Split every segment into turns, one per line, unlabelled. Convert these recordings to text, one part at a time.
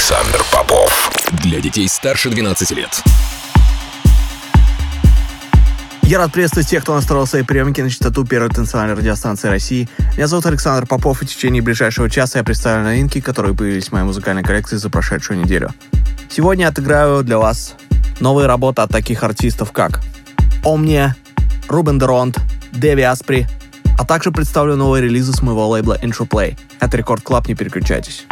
Александр Попов.
Для детей старше 12 лет.
Я рад приветствовать тех, кто настроил свои приемники на частоту первой танцевальной радиостанции России. Меня зовут Александр Попов, и в течение ближайшего часа я представлю новинки, которые появились в моей музыкальной коллекции за прошедшую неделю. Сегодня я отыграю для вас новые работы от таких артистов, как Omnia, Ruben de Ronde, Davey Asprey, а также представлю новые релизы с моего лейбла Interplay. Это Record Club, не переключайтесь.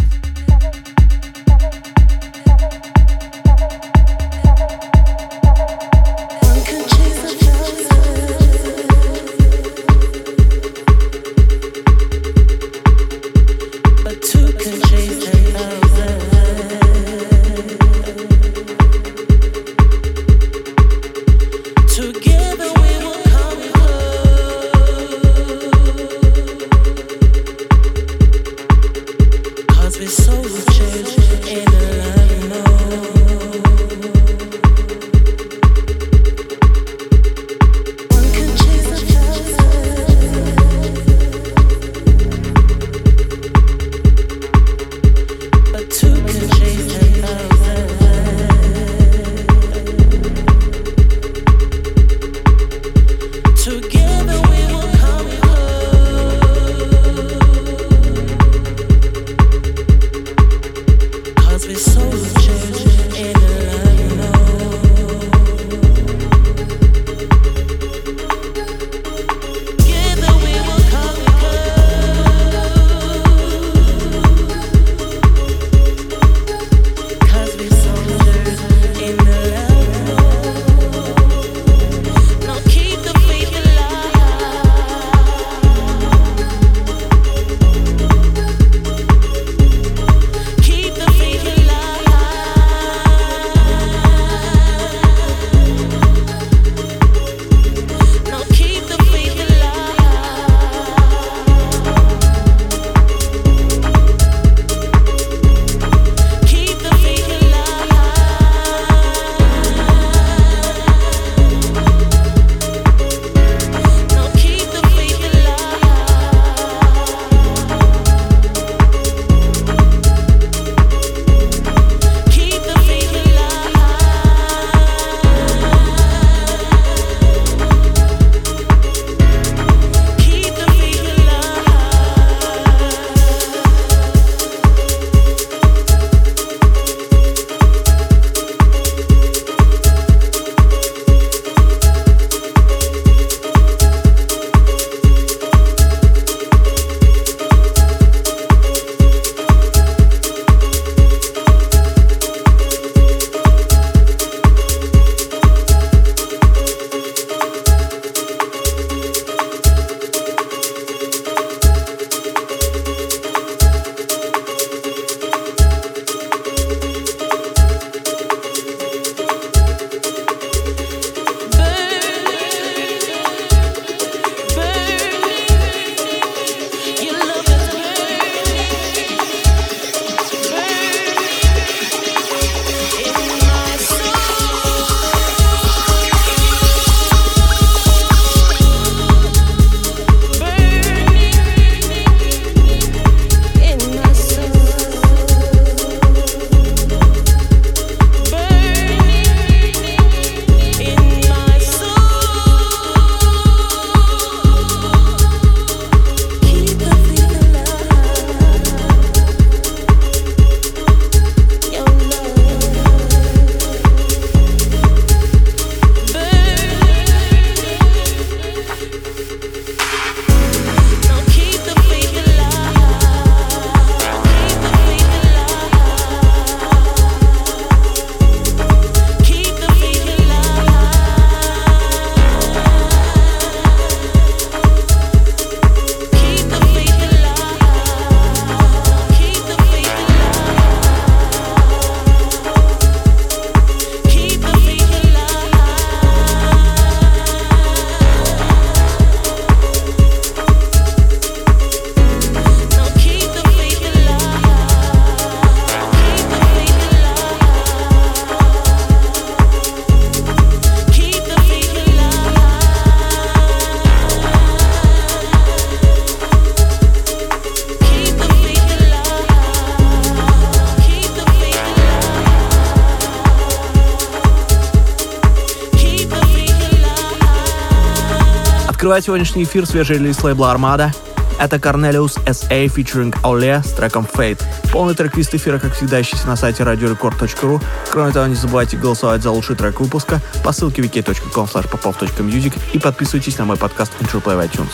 Открывает сегодняшний эфир свежий релиз лейбла Armada. Это Cornelius S.A. featuring Ole с треком Fate. Полный трек-лист эфира, как всегда, ищите на сайте radiorecord.ru. Кроме того, не забывайте голосовать за лучший трек выпуска по ссылке wiki.com popov.music и подписывайтесь на мой подкаст Intro Play в iTunes.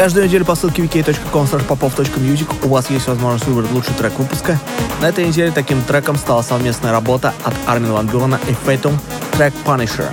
Каждую неделю по ссылке wiki.com.popov.music у вас есть возможность выбрать лучший трек выпуска. На этой неделе таким треком стала совместная работа от Армин Ван Бюрена и Фейтум, трек Punisher.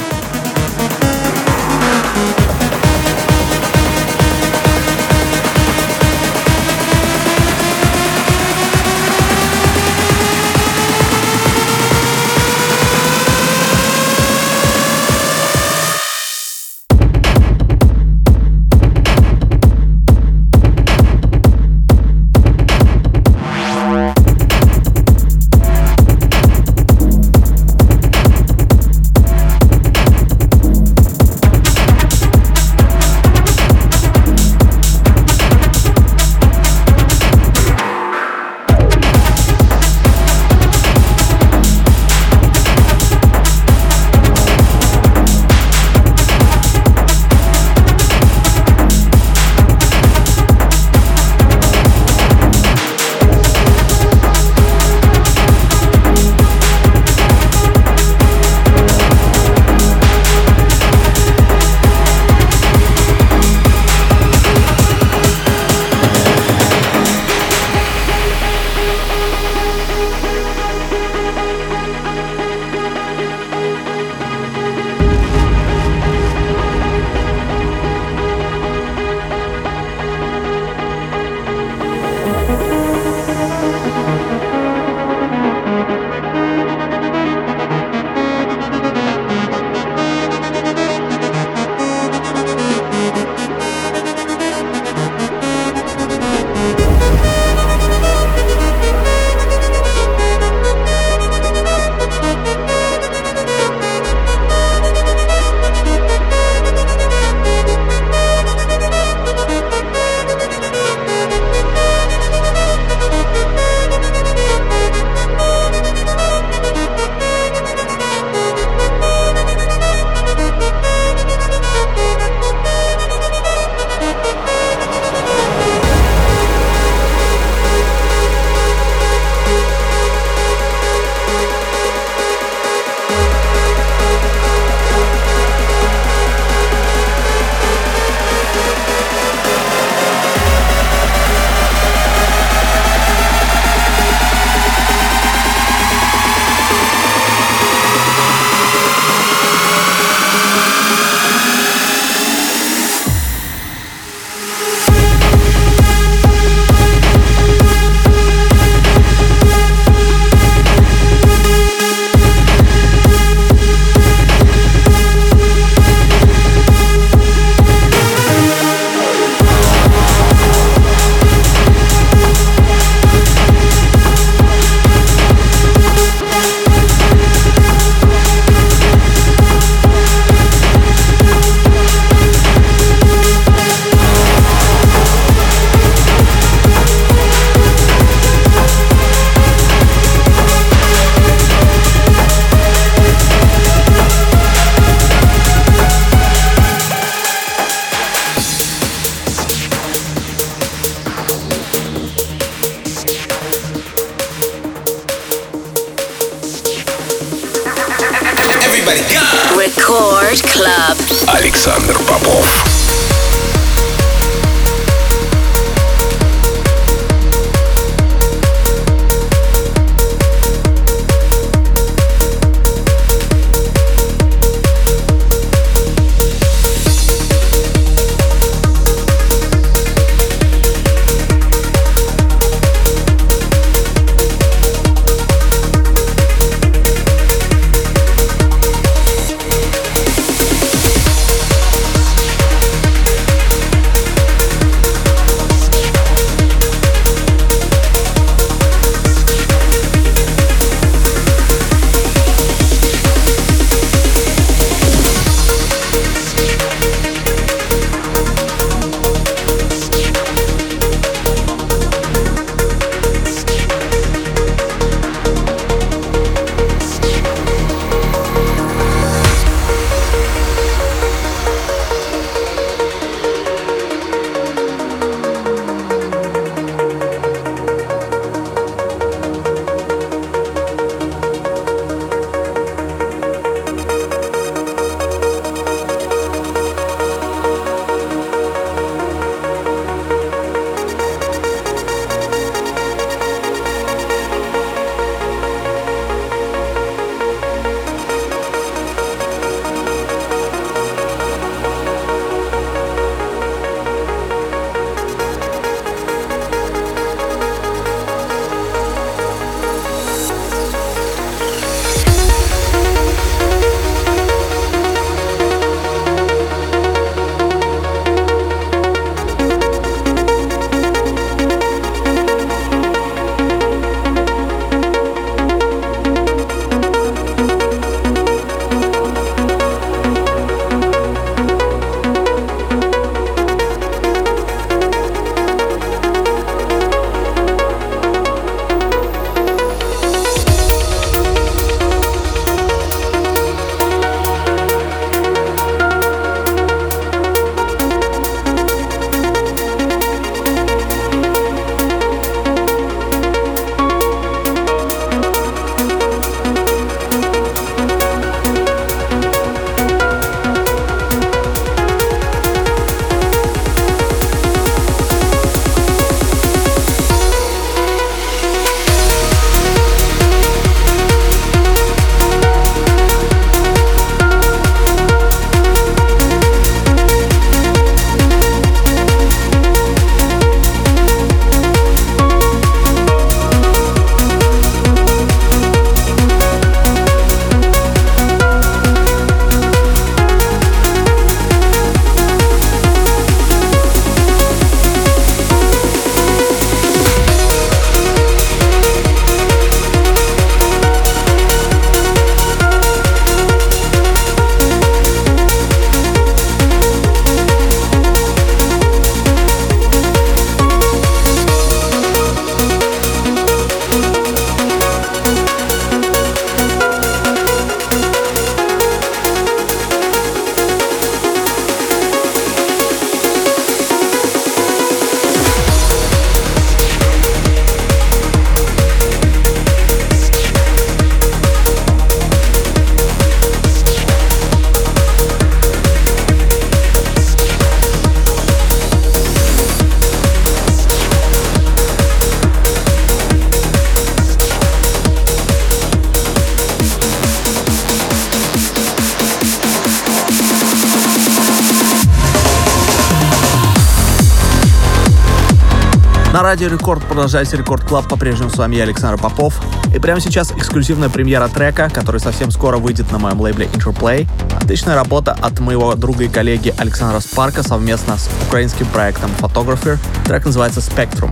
Радио Рекорд продолжается Record Club. По-прежнему с вами я, Александр Попов. И прямо сейчас эксклюзивная премьера трека, который совсем скоро выйдет на моем лейбле Interplay. Отличная работа от моего друга и коллеги Александра Спарка совместно с украинским проектом Photographer. Трек называется Spectrum.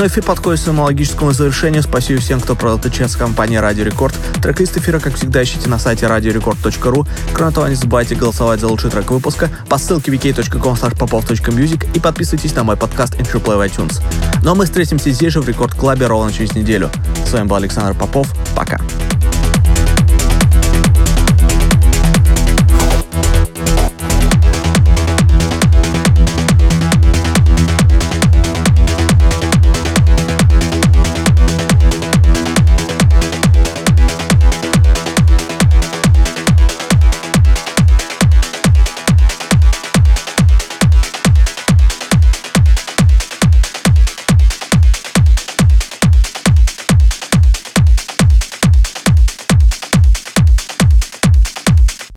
Очередной эфир подходит к своему логическому завершению. Спасибо всем, кто провел этот час в компании Радио Рекорд. Трек-лист эфира, как всегда, ищите на сайте radiorecord.ru. Кроме того, не забывайте голосовать за лучший трек выпуска по ссылке wiki.com popov.music и подписывайтесь на мой подкаст Intro Play в iTunes. Ну а мы встретимся здесь же в Рекорд Клабе ровно через неделю. С вами был Александр Попов. Пока.